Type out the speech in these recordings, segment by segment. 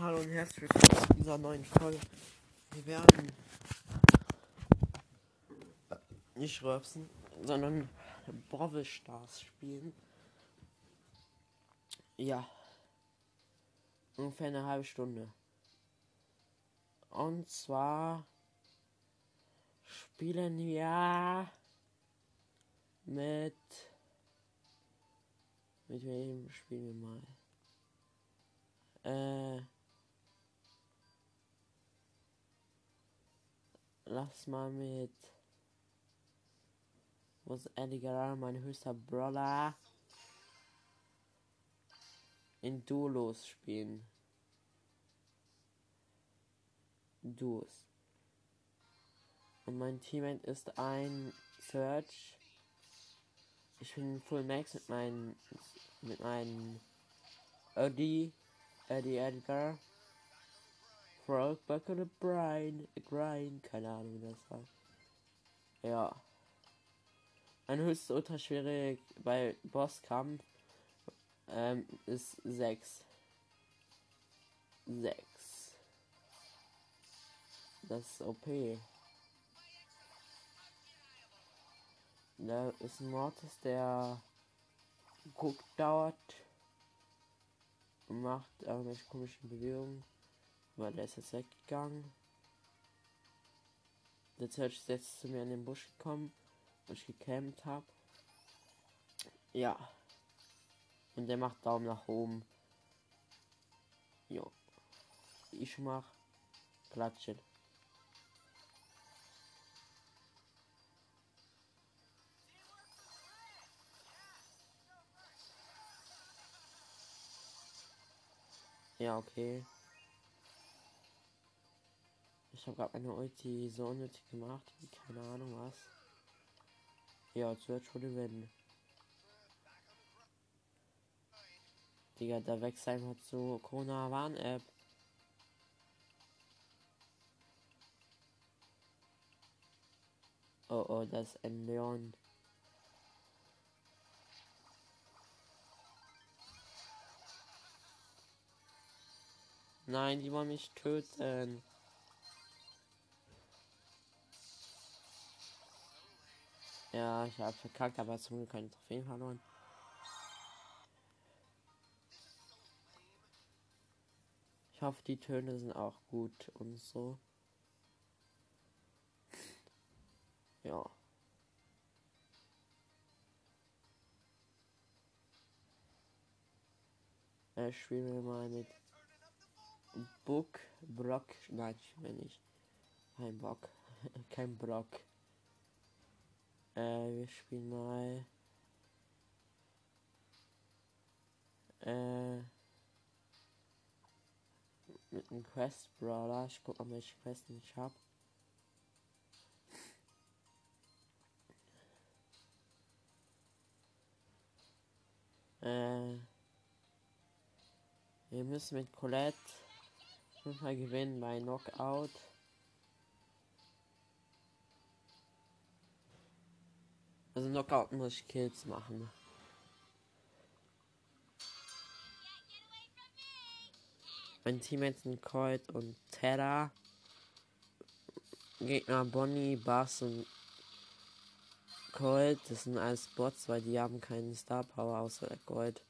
Hallo und herzlich willkommen zu dieser neuen Folge. Wir werden nicht röpsen, sondern Brawl Stars spielen. Ja. Ungefähr eine halbe Stunde. Und zwar spielen wir mit. Mit wem spielen wir mal? Äh. Lass mal mit. Wo ist Edgar, mein höchster Brawler? In Duos spielen. Duos. Und mein Teammate ist ein Search. Ich bin Full Max mit meinen mit meinen Eddie, Eddie Edgar. Buck oder Brian, Grind, keine Ahnung, wie das war. Ja. Ein höchst unterschwierig bei Bosskampf ähm, ist 6. 6. Das ist OP. Da ist ein Mortis, der guckt, dauert und macht irgendwelche komischen Bewegungen. Weil der ist jetzt weggegangen. Der Search ist jetzt zu mir in den Busch gekommen, wo ich gecampt habe. Ja. Und der macht Daumen nach oben. Jo. Ich mach Klatschen. Ja, okay. Ich habe gerade meine Ulti so unnötig gemacht, keine Ahnung was. Ja, Search wurde wenn. Digga, der Wechsel hat so Corona Warn App. Oh oh, das ist ein Leon. Nein, die wollen mich töten. Ja, ich habe verkackt, aber zum Glück keine Trophäen verloren. Ich hoffe, die Töne sind auch gut und so. Ja. Ich spiele mal mit Book, Brock. Nein, ich will nicht. Kein Bock. Kein Brock. Äh, wir spielen mal. Äh. Mit einem Quest Brawler. Ich guck mal, welche Quest ich habe. Äh. Wir müssen mit Colette fünfmal gewinnen bei Knockout. Also Knockout muss ich Kills machen. Mein Teammates sind Colt und Terra. Gegner Bonnie, Bass und Colt. Das sind alles Bots, weil die haben keinen Star Power außer der Gold.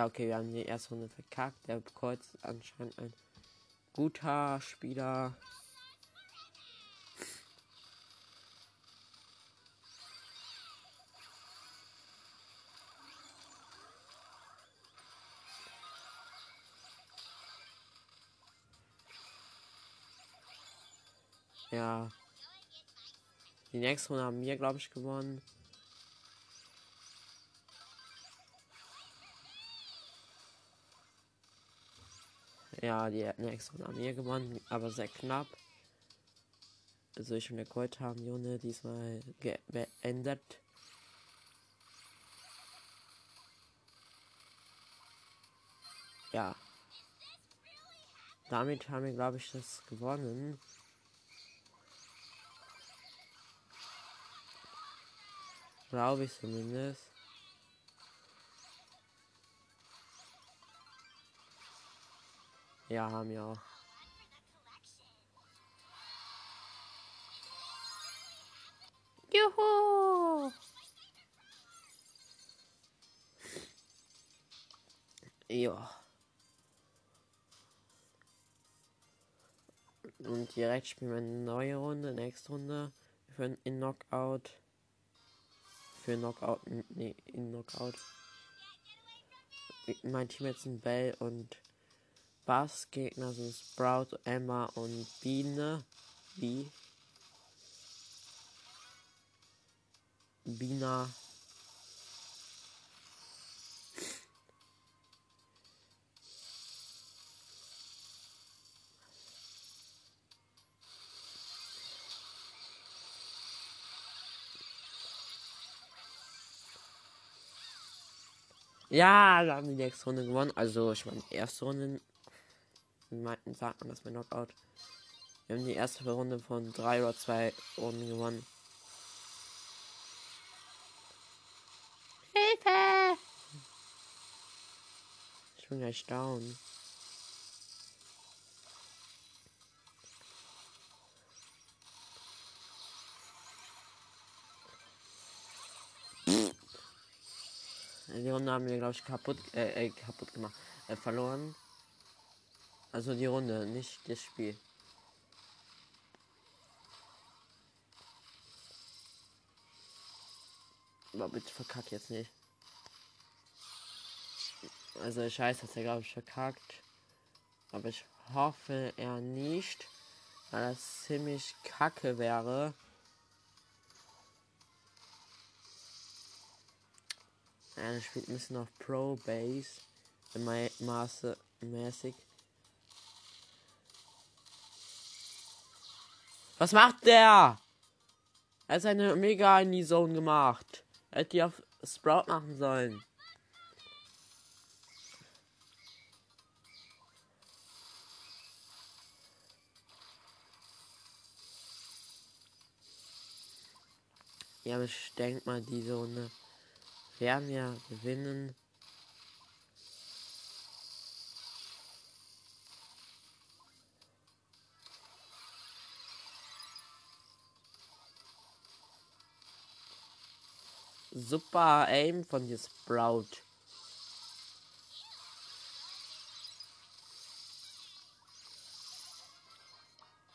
Ja, okay, wir haben die erste Runde verkackt. Der Kreuz ist anscheinend ein guter Spieler. Ja. Die nächste Runde haben wir, glaube ich, gewonnen. Ja, die hätten extra in Armee gewonnen, aber sehr knapp. Also ich und der Gold haben Jone diesmal geändert. Ja. Damit haben wir, glaube ich, das gewonnen. Glaube ich zumindest. Ja, haben auch. Juhu! Ja. Und direkt spielen wir eine neue Runde, nächste Runde für in Knockout. Für Knockout, nee, in Knockout. Mein Team jetzt ein Bell und Bass. Gegner sind Sprout, Emma und Biene. Wie? Bina. Ja, wir haben die nächste Runde gewonnen. Also, ich meine, erste Runde. Meinten, sagt man das mit Knockout. Wir haben die erste Runde von drei oder zwei Runden gewonnen. Hilfe! Ich bin gleich down. Die Runde haben wir, glaube ich, kaputt, äh, äh, kaputt gemacht, äh, verloren. Also die Runde, nicht das Spiel. Aber bitte verkack jetzt nicht. Also ich weiß, dass er glaube ich verkackt. Aber ich hoffe er nicht. Weil das ziemlich kacke wäre. Er spielt ein bisschen auf Pro Base. Maße mäßig. Was macht der? Er hat eine Mega in die Zone gemacht. Er hätte die auf Sprout machen sollen. Ja, ich denke mal, die Zone werden wir gewinnen. Super Aim von dir, Sprout.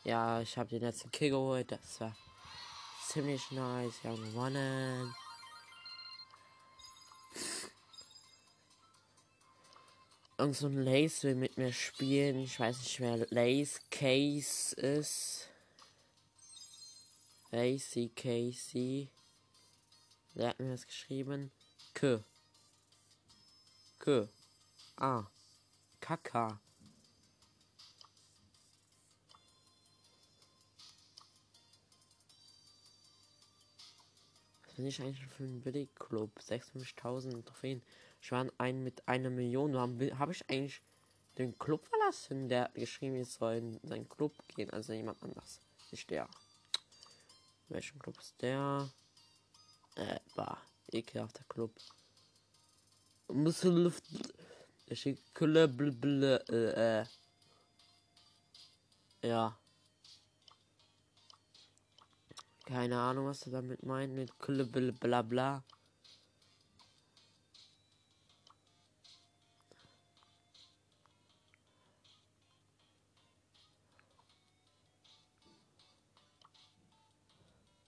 Ja, ich habe den letzten Kill geholt. Das war ziemlich nice. Wir haben gewonnen. Irgend so ein Lace will mit mir spielen. Ich weiß nicht, wer Lace Case ist. Lacy Casey. Wer hat mir das geschrieben? K. K. A. Kaka. Was bin ich eigentlich für ein Billigclub? 56.000 Trophäen. Ich war ein mit einer Million. Habe hab ich eigentlich den Club verlassen? Der hat geschrieben, ich soll in seinen Club gehen. Also jemand anders. Nicht der. Welchen Club ist der? Äh, bah, ekelhafter Club. Muss Luft. Ich Külle, blö, äh, äh. Ja. Keine Ahnung, was er damit meint mit Külle, bla bla.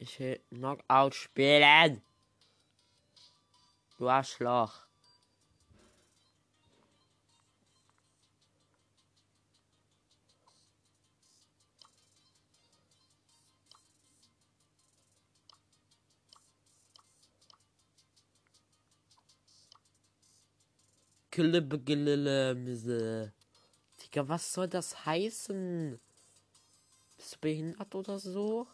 Ich will Knockout spielen. Du Arschloch. Digga, was soll das heißen? Bist du behindert oder so?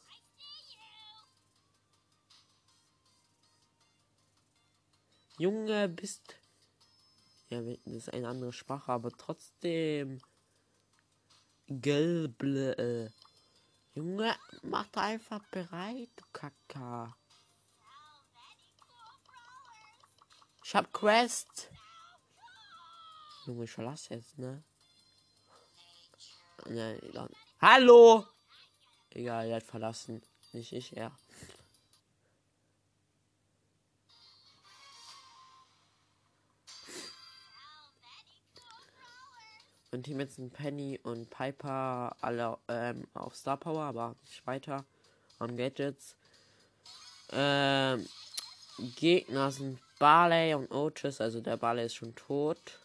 Junge, bist. Ja, das ist eine andere Sprache, aber trotzdem. Gelble. Äh. Junge, mach da einfach bereit, du Kaka. Ich hab Quest. Junge, ich verlasse jetzt, ne? Dann. Hallo! Egal, er hat verlassen. Nicht ich, er. Mein Team jetzt sind Penny und Piper alle ähm, auf Star Power, aber nicht weiter. Am Gadgets. Ähm, Gegner sind Barley und Otis, also der Barley ist schon tot.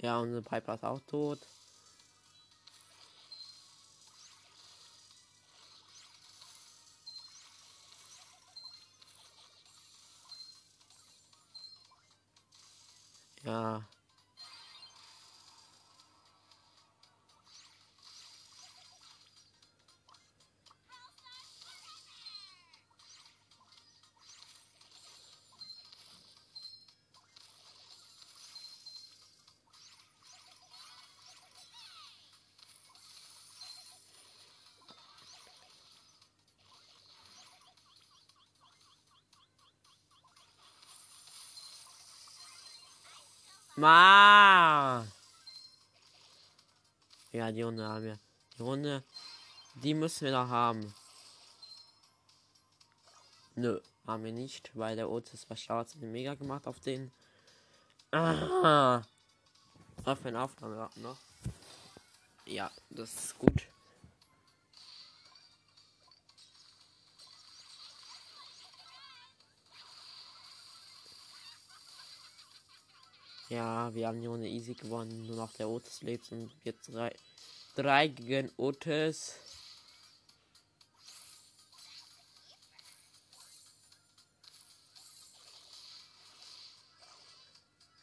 Ja, unsere Piper ist auch tot. Ma. Ja, die Runde haben wir. Die Runde, die müssen wir noch haben. Nö, haben wir nicht, weil der Otis war schwarz und mega gemacht auf den. Ah. Auf eine Aufnahme noch. Ja, das ist gut. Ja, wir haben die Runde easy gewonnen. Nur noch der Otis lebt und jetzt drei, drei gegen Otis.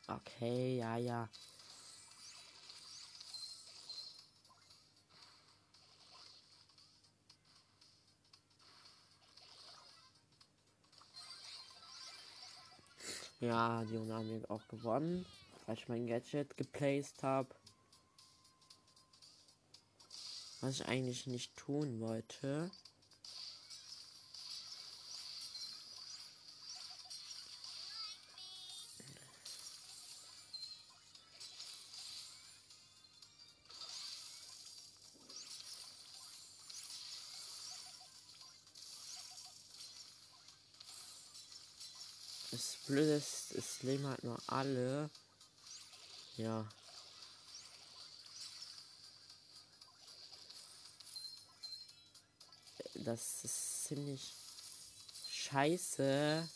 Okay, ja, ja. Ja, die haben wir auch gewonnen, weil ich mein Gadget geplaced habe. Was ich eigentlich nicht tun wollte. Blöde ist, es leben halt nur alle. Ja. Das ist ziemlich scheiße.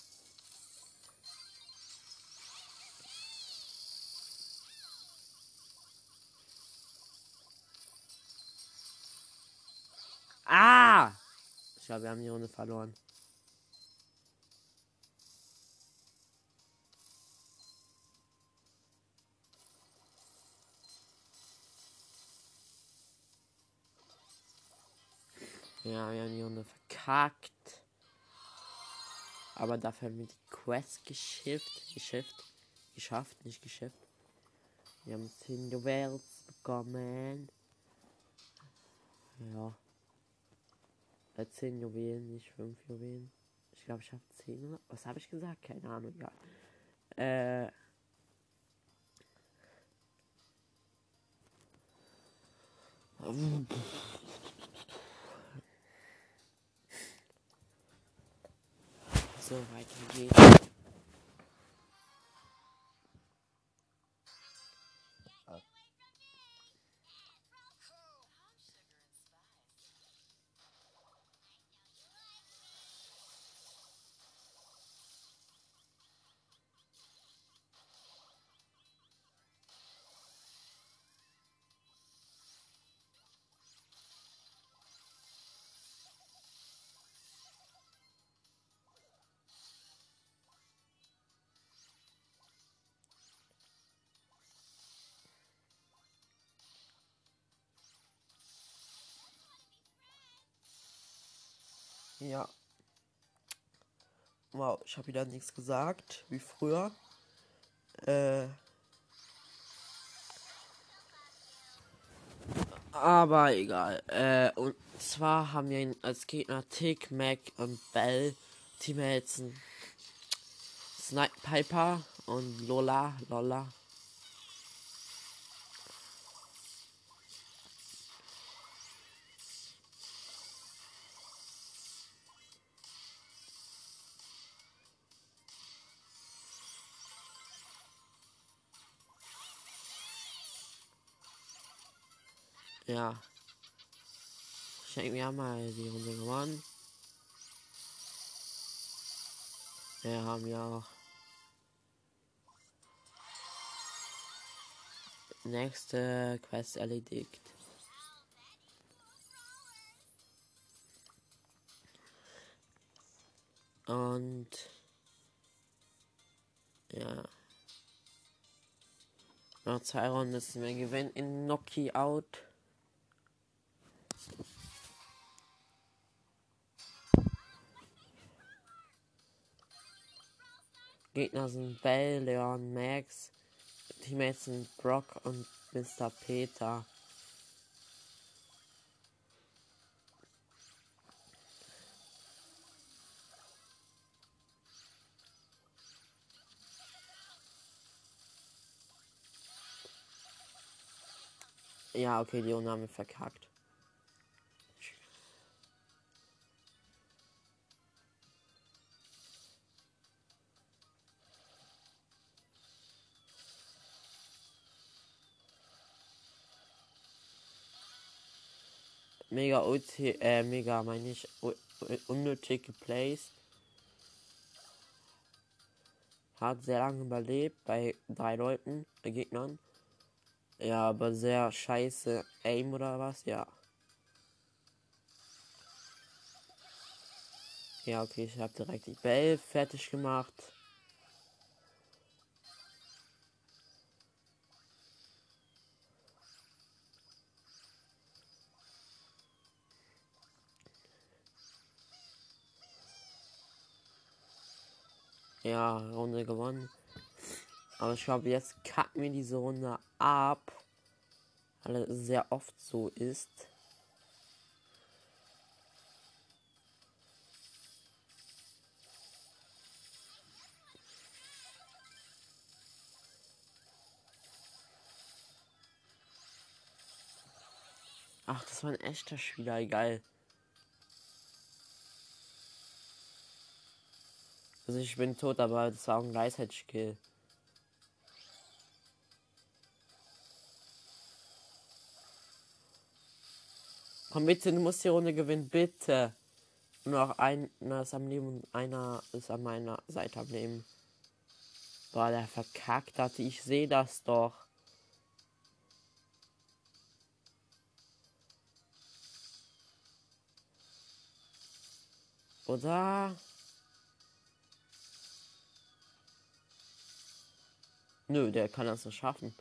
Ah! Ich glaube, wir haben die Runde verloren. Ja, wir haben die Runde verkackt. Aber dafür haben wir die Quest geschifft. Geschifft. Geschafft, nicht geschifft. Wir haben 10 Duells bekommen. Ja. Äh, 10 Juwelen, nicht 5 Juwelen. Ich glaube, ich habe 10 oder. Was habe ich gesagt? Keine Ahnung, ja. Äh. So, weiter geht's. Ja. Wow, ich habe wieder nichts gesagt, wie früher. Äh. Aber egal. Äh, und zwar haben wir als Gegner Tick, Mac und Bell. Teammates Snipe Piper und Lola. Lola. Denke, wir mal die Runde gewonnen. Wir haben ja auch nächste Quest erledigt. Und ja. Noch zwei Runden ist wir gewinnen in Knockout. Gegner sind Bell, Leon, Max. Teammates sind Brock und Mr. Peter. Ja, okay, die wir verkackt. Mega ulti, äh, mega meine ich unnötig geplaced. Hat sehr lange überlebt bei drei Leuten, äh, Gegnern. Ja, aber sehr scheiße Aim oder was, ja. Ja, okay, ich habe direkt die Bell fertig gemacht. Ja, Runde gewonnen. Aber ich glaube, jetzt kacken wir diese Runde ab. Weil es sehr oft so ist. Ach, das war ein echter Spieler, egal. Also ich bin tot, aber das war ein Gleichheitskill. Komm bitte, du musst die Runde gewinnen, bitte. Nur noch einer ist am Leben und einer ist an meiner Seite am Leben. Boah, der verkackt hat. Ich sehe das doch. Oder? Nö, der kann das nicht schaffen.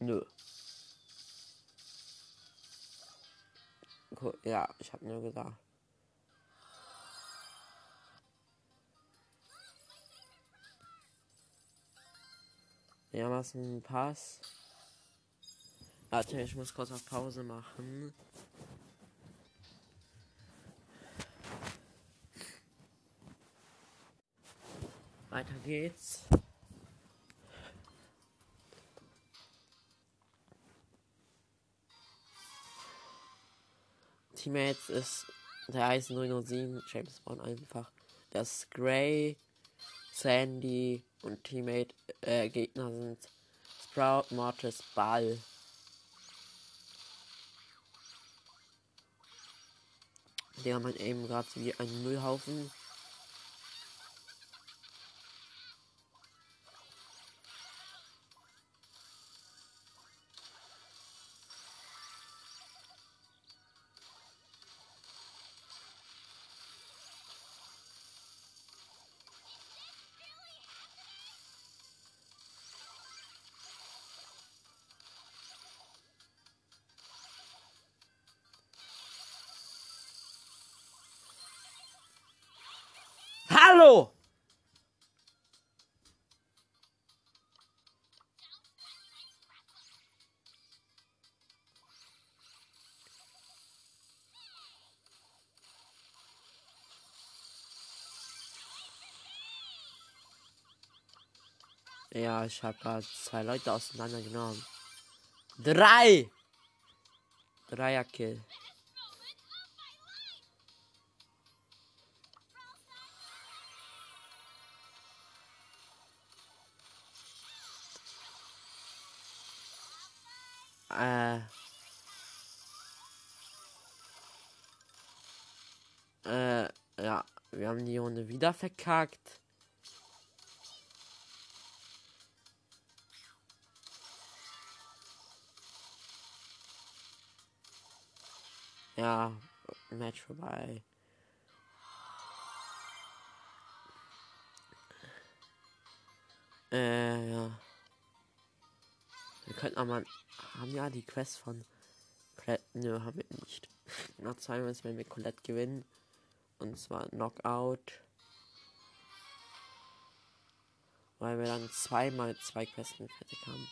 Nö. Ja, ich habe nur gesagt. Ja, was ein Pass. Warte, ich muss kurz auf Pause machen. Weiter geht's. Teammates ist der heißt 007 James Bond einfach. Das Gray, Sandy und Teammate äh, Gegner sind Sprout, Mortis, Ball. Der haben eben gerade wie ein Müllhaufen. Ja, ich habe gerade zwei Leute auseinandergenommen. Drei! Dreierkill. Äh. Äh, ja, wir haben die Runde wieder verkackt. Ja, Match vorbei. Äh, ja. Wir könnten aber haben ja die Quest von Colette. Nö, haben wir nicht. Nach zwei wenn wir Colette gewinnen. Und zwar Knockout. Weil wir dann zweimal zwei Questen fertig haben.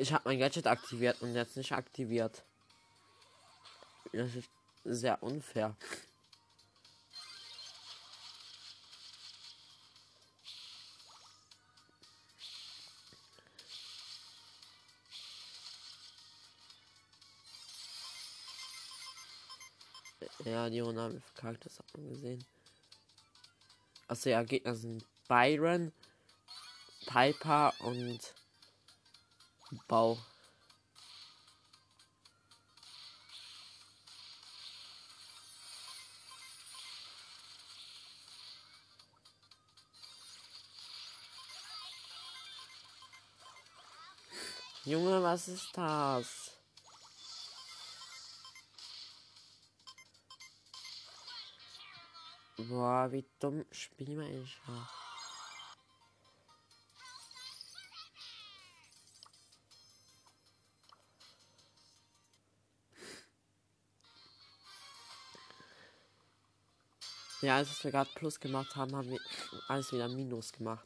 Ich habe mein Gadget aktiviert und jetzt nicht aktiviert. Das ist sehr unfair. Ja, die Runde haben verkackt, das hat man gesehen. Also ja, Gegner sind Byron, Piper und Bau. Junge, was ist das? Boah, wie dumm spielen wir ich. Ja, als wir gerade Plus gemacht haben, haben wir alles wieder Minus gemacht.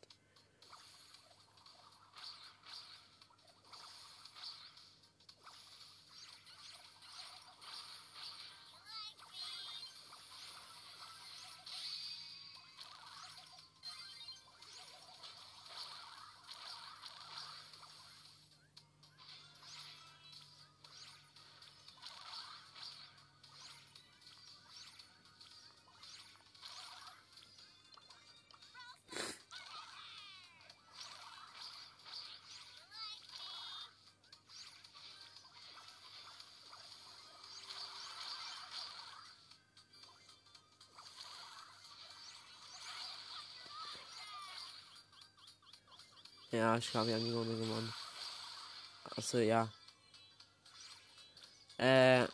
Ja, ich haben die Runde gewonnen. Achso, ja. Äh,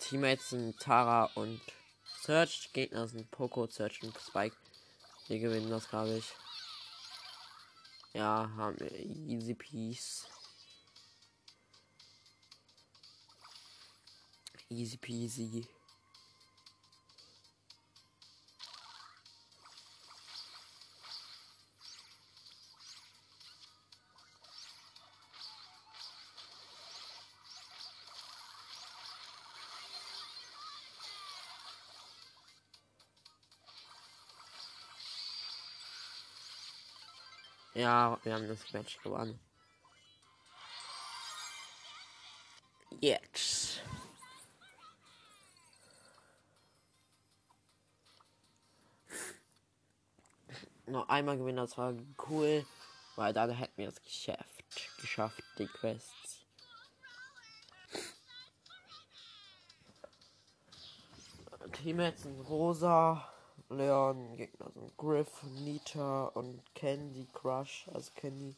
Teammates sind Tara und Search. Gegner sind Poco, Search und Spike. Wir gewinnen das, glaube ich. Ja, haben wir easy peace. Easy peasy. Wir haben das Match gewonnen. Jetzt. Noch einmal gewinnen, das war cool, weil dann hätten wir das Geschäft geschafft, die Quests. Teammates sind rosa. Leon, Gegner sind Griff, Nita und Candy Crush, also Candy.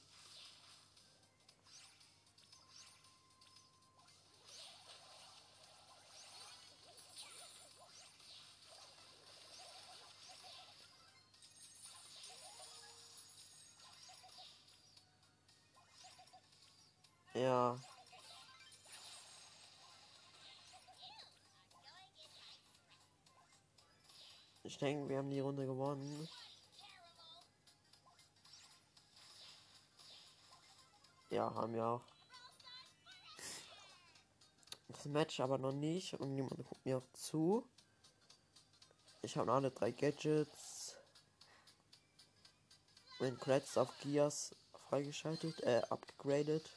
Denke, wir haben die Runde gewonnen. Ja, haben wir auch. das Match aber noch nicht und niemand guckt mir auch zu. Ich habe alle drei Gadgets. Mein Credits auf Gears freigeschaltet, äh, upgraded.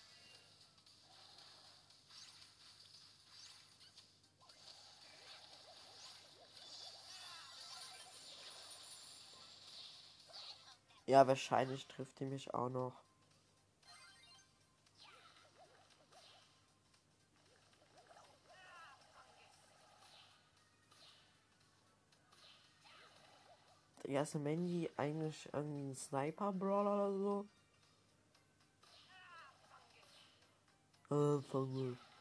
Ja, wahrscheinlich trifft die mich auch noch. Der erste Mandy eigentlich irgendwie ein Sniper-Brawler oder so. Äh, Fungus. Äh.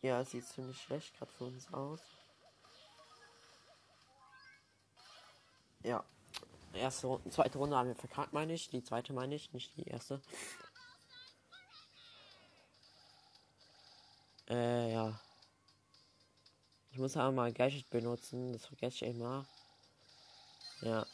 Ja, sieht ziemlich schlecht gerade für uns aus. Ja. Erste Runde, zweite Runde haben wir verkackt, meine ich. Die zweite meine ich, nicht die erste. Äh, ja. Ich muss aber mal Gadget benutzen, das vergesse ich immer. Ja.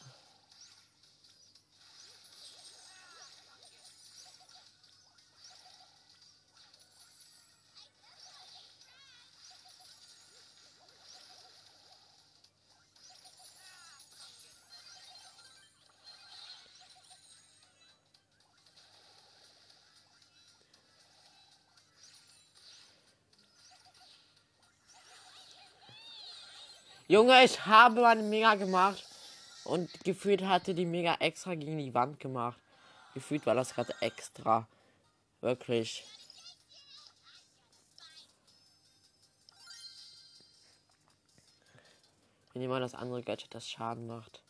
Junge, ich habe meine Mega gemacht und gefühlt hatte die Mega extra gegen die Wand gemacht. Gefühlt war das gerade extra. Wirklich. Wenn jemand das andere Gadget das Schaden macht.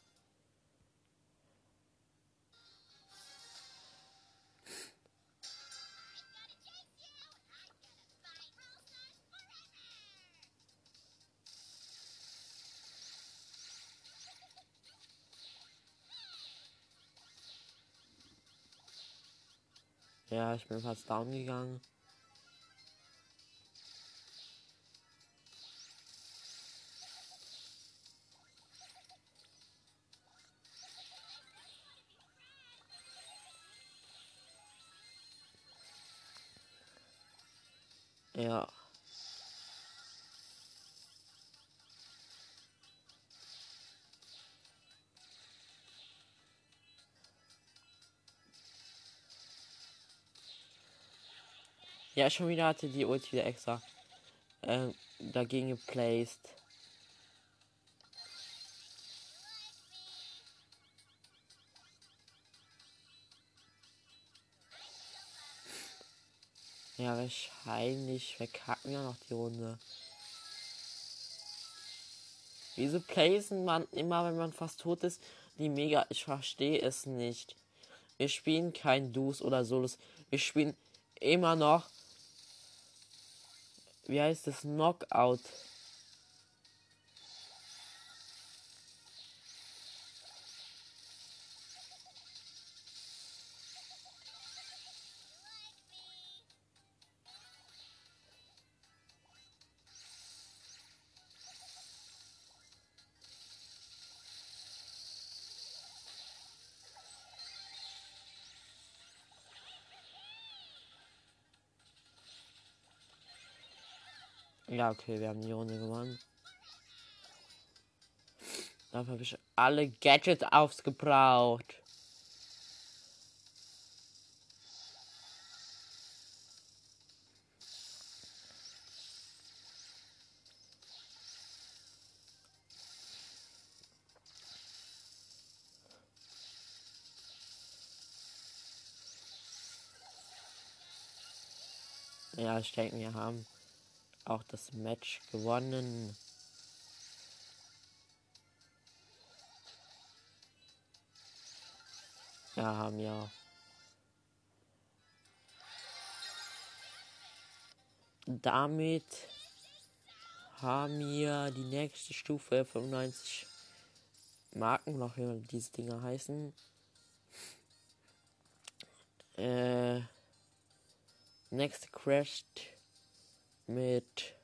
Ich bin fast down gegangen. Ja, schon wieder hatte die Ulti wieder extra ähm, dagegen geplaced. Ja, wahrscheinlich verkacken wir noch die Runde. Wieso placen man immer, wenn man fast tot ist, die Mega? Ich verstehe es nicht. Wir spielen kein Dus oder Solos. Wir spielen immer noch wie heißt das, Knockout. Ja, okay, wir haben die Runde gewonnen. Dafür habe ich alle Gadgets aufgebraucht. Ja, ich denke, wir haben auch das Match gewonnen. Ja, haben ja. Damit haben wir die nächste Stufe 95 Marken, noch wie diese Dinger heißen. Äh, nächste Quest mit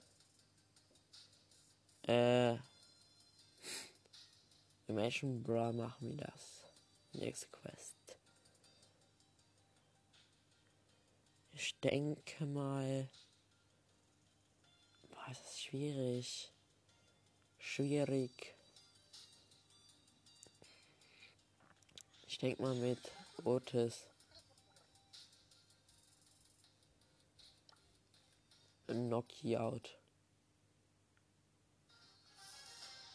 äh Imagine Bra machen wir das. Nächste Quest. Ich denke mal. Boah, ist schwierig. Schwierig. Ich denke mal mit Otis. Knockout.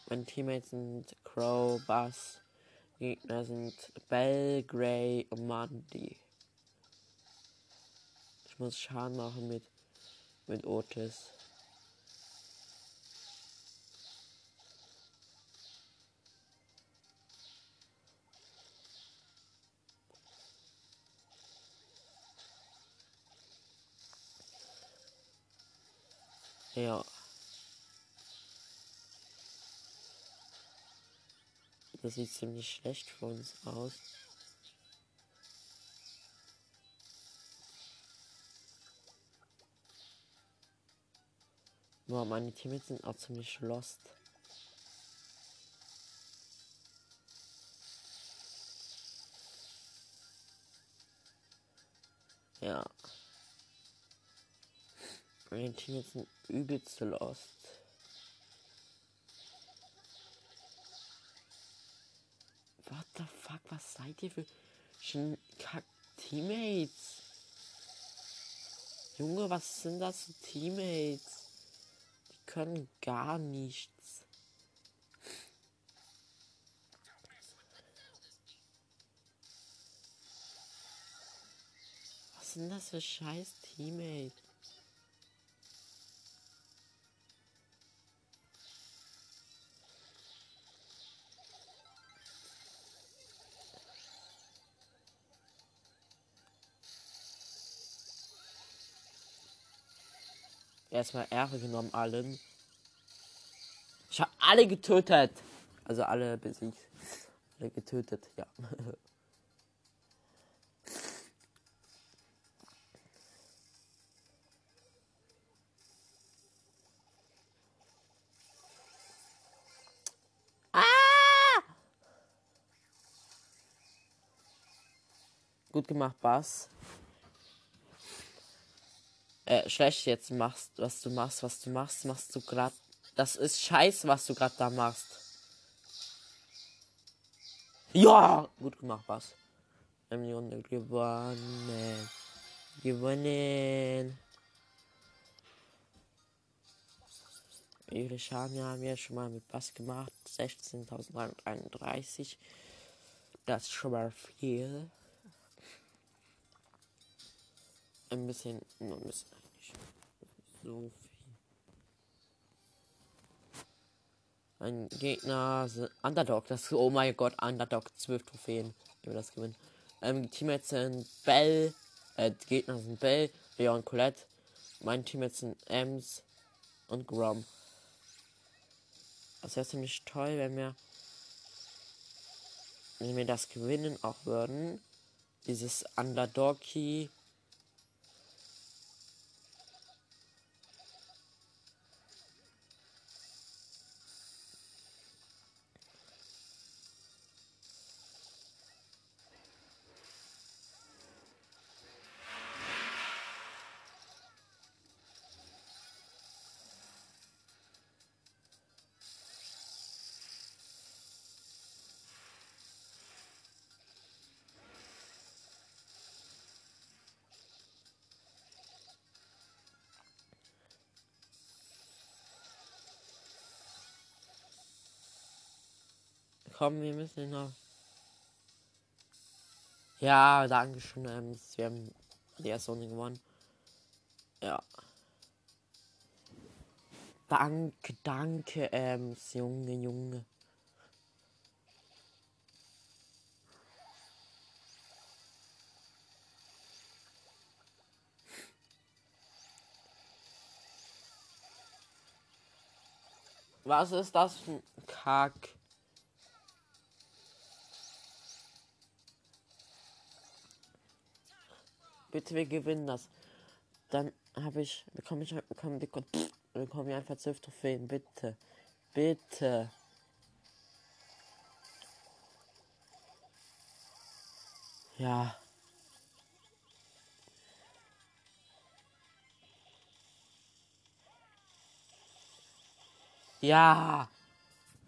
Meine Teammates sind Crow, Bass. Gegner sind Bell, Gray und Mandy. Ich muss Schaden machen mit, mit Otis. Ja. Das sieht ziemlich schlecht für uns aus. Boah, meine Teammates sind auch ziemlich lost. Ja. Meine Teammates sind übelst lost. What the fuck, was seid ihr für schon Kack Teammates? Junge, was sind das für Teammates? Die können gar nichts. Was sind das für scheiß Teammates? Erstmal Ehre genommen allen. Ich habe alle getötet. Also alle besiegt. Alle getötet, ja. ah! Gut gemacht, Bass äh, schlecht jetzt machst, was du machst, was du machst, machst du gerade. Das ist scheiße, was du gerade da machst. Ja, gut gemacht, was? Die Runde gewonnen. Gewonnen. Ihre Schaden haben wir schon mal mit Bass gemacht. 16.331. Das ist schon mal viel. Ein bisschen, ein bisschen so viel. Ein Gegner, Underdog, das oh mein Gott, Underdog, 12 Trophäen, wir das gewinnen. Ähm, Teammates sind Bell, äh, Gegner sind Bell, Leon Colette. Mein Teammates sind Ems und Grom. Das wäre ziemlich toll, wenn wir, wenn wir das gewinnen auch würden. Dieses Underdog-Key Komm, wir müssen noch. Ja, danke schön. Ähm, wir haben die erste Runde gewonnen. Ja. Danke, danke, ähm, Junge, Junge. Was ist das für ein Kack? Bitte, wir gewinnen das. dann habe ich, bekomme ich, bekomme, bekomme, bekomme ich einfach 12 Trophäen, bitte. Bitte. Ja. Ja.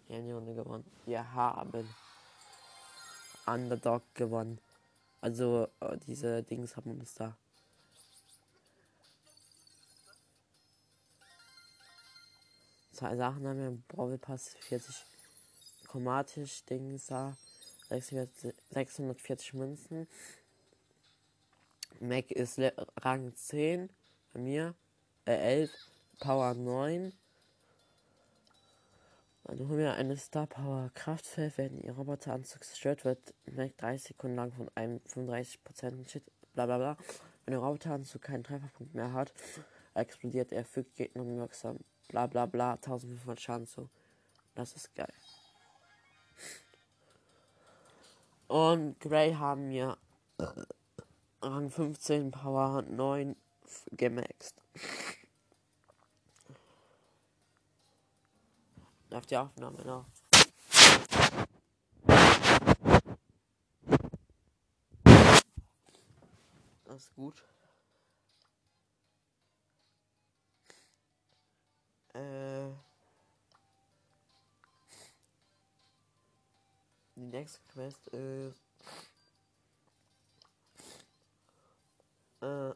Wir haben die Runde gewonnen. Wir haben Underdog gewonnen. Also äh, diese Dings haben uns da. Zwei Sachen haben wir im Brawl Pass 40 chromatisch Dings da. 640 Münzen. Mac ist Rang 10 bei mir. Äh, 11. Power 9. Dann holen wir eine Star Power Kraftfeld, wenn ihr Roboteranzug zerstört wird, Mac 30 Sekunden lang von einem 35% Shit, bla bla bla. Wenn der Roboteranzug keinen Trefferpunkt mehr hat, explodiert er, fügt Gegner wirksam, bla bla bla, 1500 Schaden zu. Das ist geil. Und Grey haben wir Rang 15, Power 9 gemaxt. Auf die Aufnahme noch. Das ist gut. Äh, die nächste Quest ist. Äh, äh,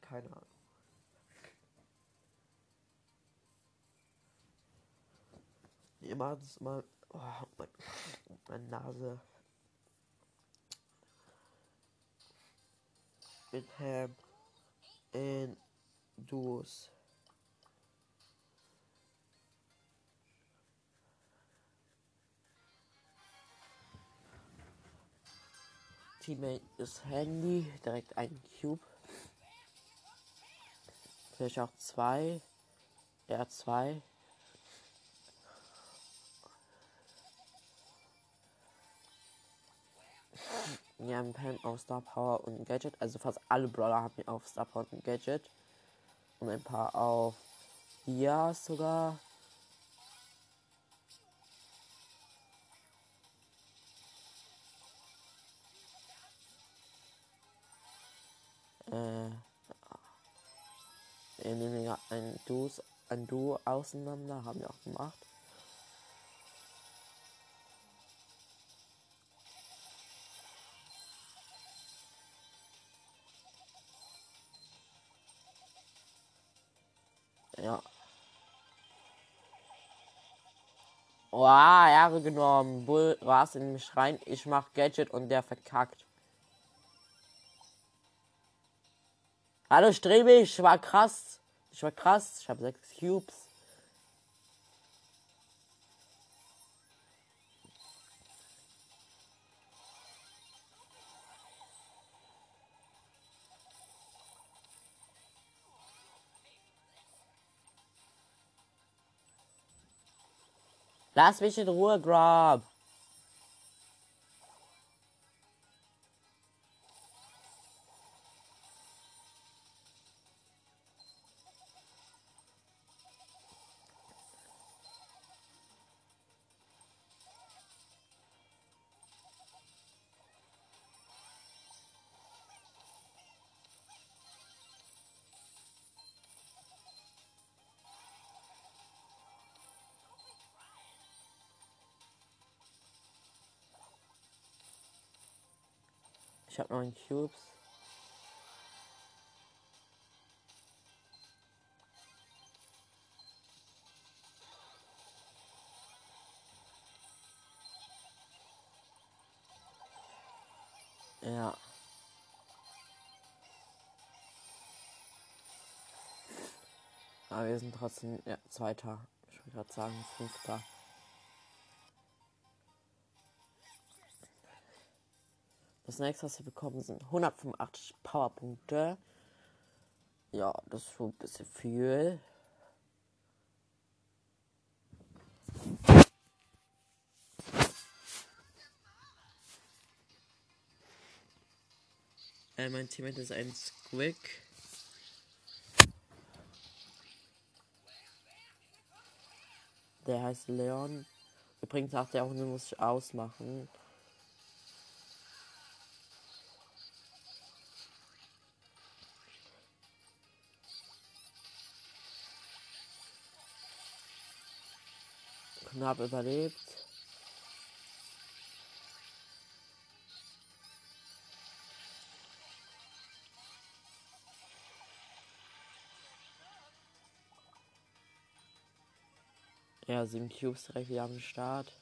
keine Ahnung. immer, immer oh, mein, meine Nase. Mit Ham in Duos. Teammate ist Handy, direkt ein Cube. Vielleicht auch zwei. R2. ja, Pam auf Star Power und Gadget. Also fast alle Brawler haben auf Star Power und Gadget. Und ein paar auf ja sogar. Äh, wir nehmen ja ein, Duos, ein Duo auseinander, haben wir auch gemacht. Oh, Ehre genommen. Bull, was in mich rein. Ich mach Gadget und der verkackt. Hallo Strebe, ich war krass. Ich war krass. Ich habe sechs Cubes. Lass mich in Ruhe, Grob. Ich habe neun Cubes. Ja. Aber wir sind trotzdem ja, Zweiter. Ich würde gerade sagen Fünfter. Das nächste, was wir bekommen, sind 185 Powerpunkte. Ja, das ist schon ein bisschen viel. Äh, mein Teammate ist ein Squig. Der heißt Leon. Übrigens sagt er auch, nur muss ich ausmachen. Knapp überlebt. Ja, sieben Cubes direkt wieder am Start.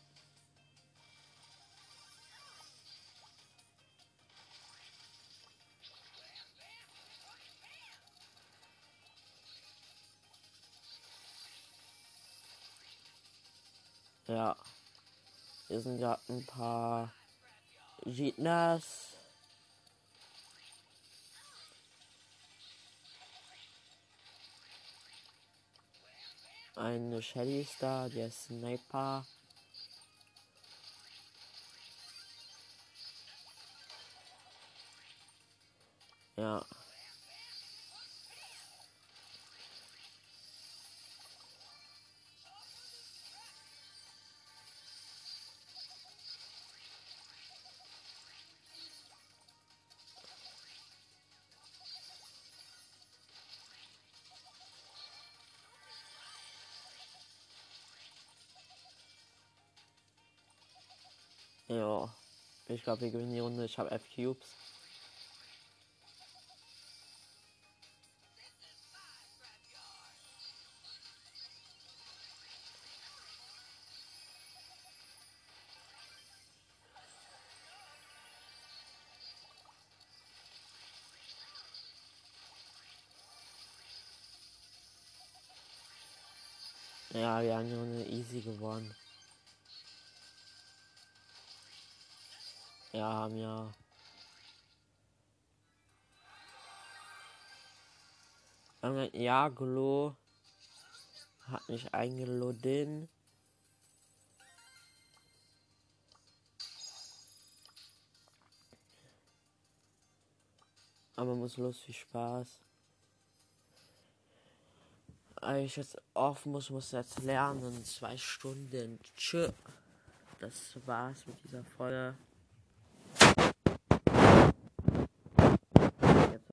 Sind ja ein paar Gegner. Eine Shelly ist da, der Sniper. Ja. Ich glaube, wir gewinnen die Runde. Ich habe F-Cubes. Ja, wir haben die Runde easy gewonnen. Ja, Glo hat mich eingeladen. Aber muss los, viel Spaß. Ich jetzt offen muss, muss jetzt lernen. Zwei Stunden. Tschö. Das war's mit dieser Folge.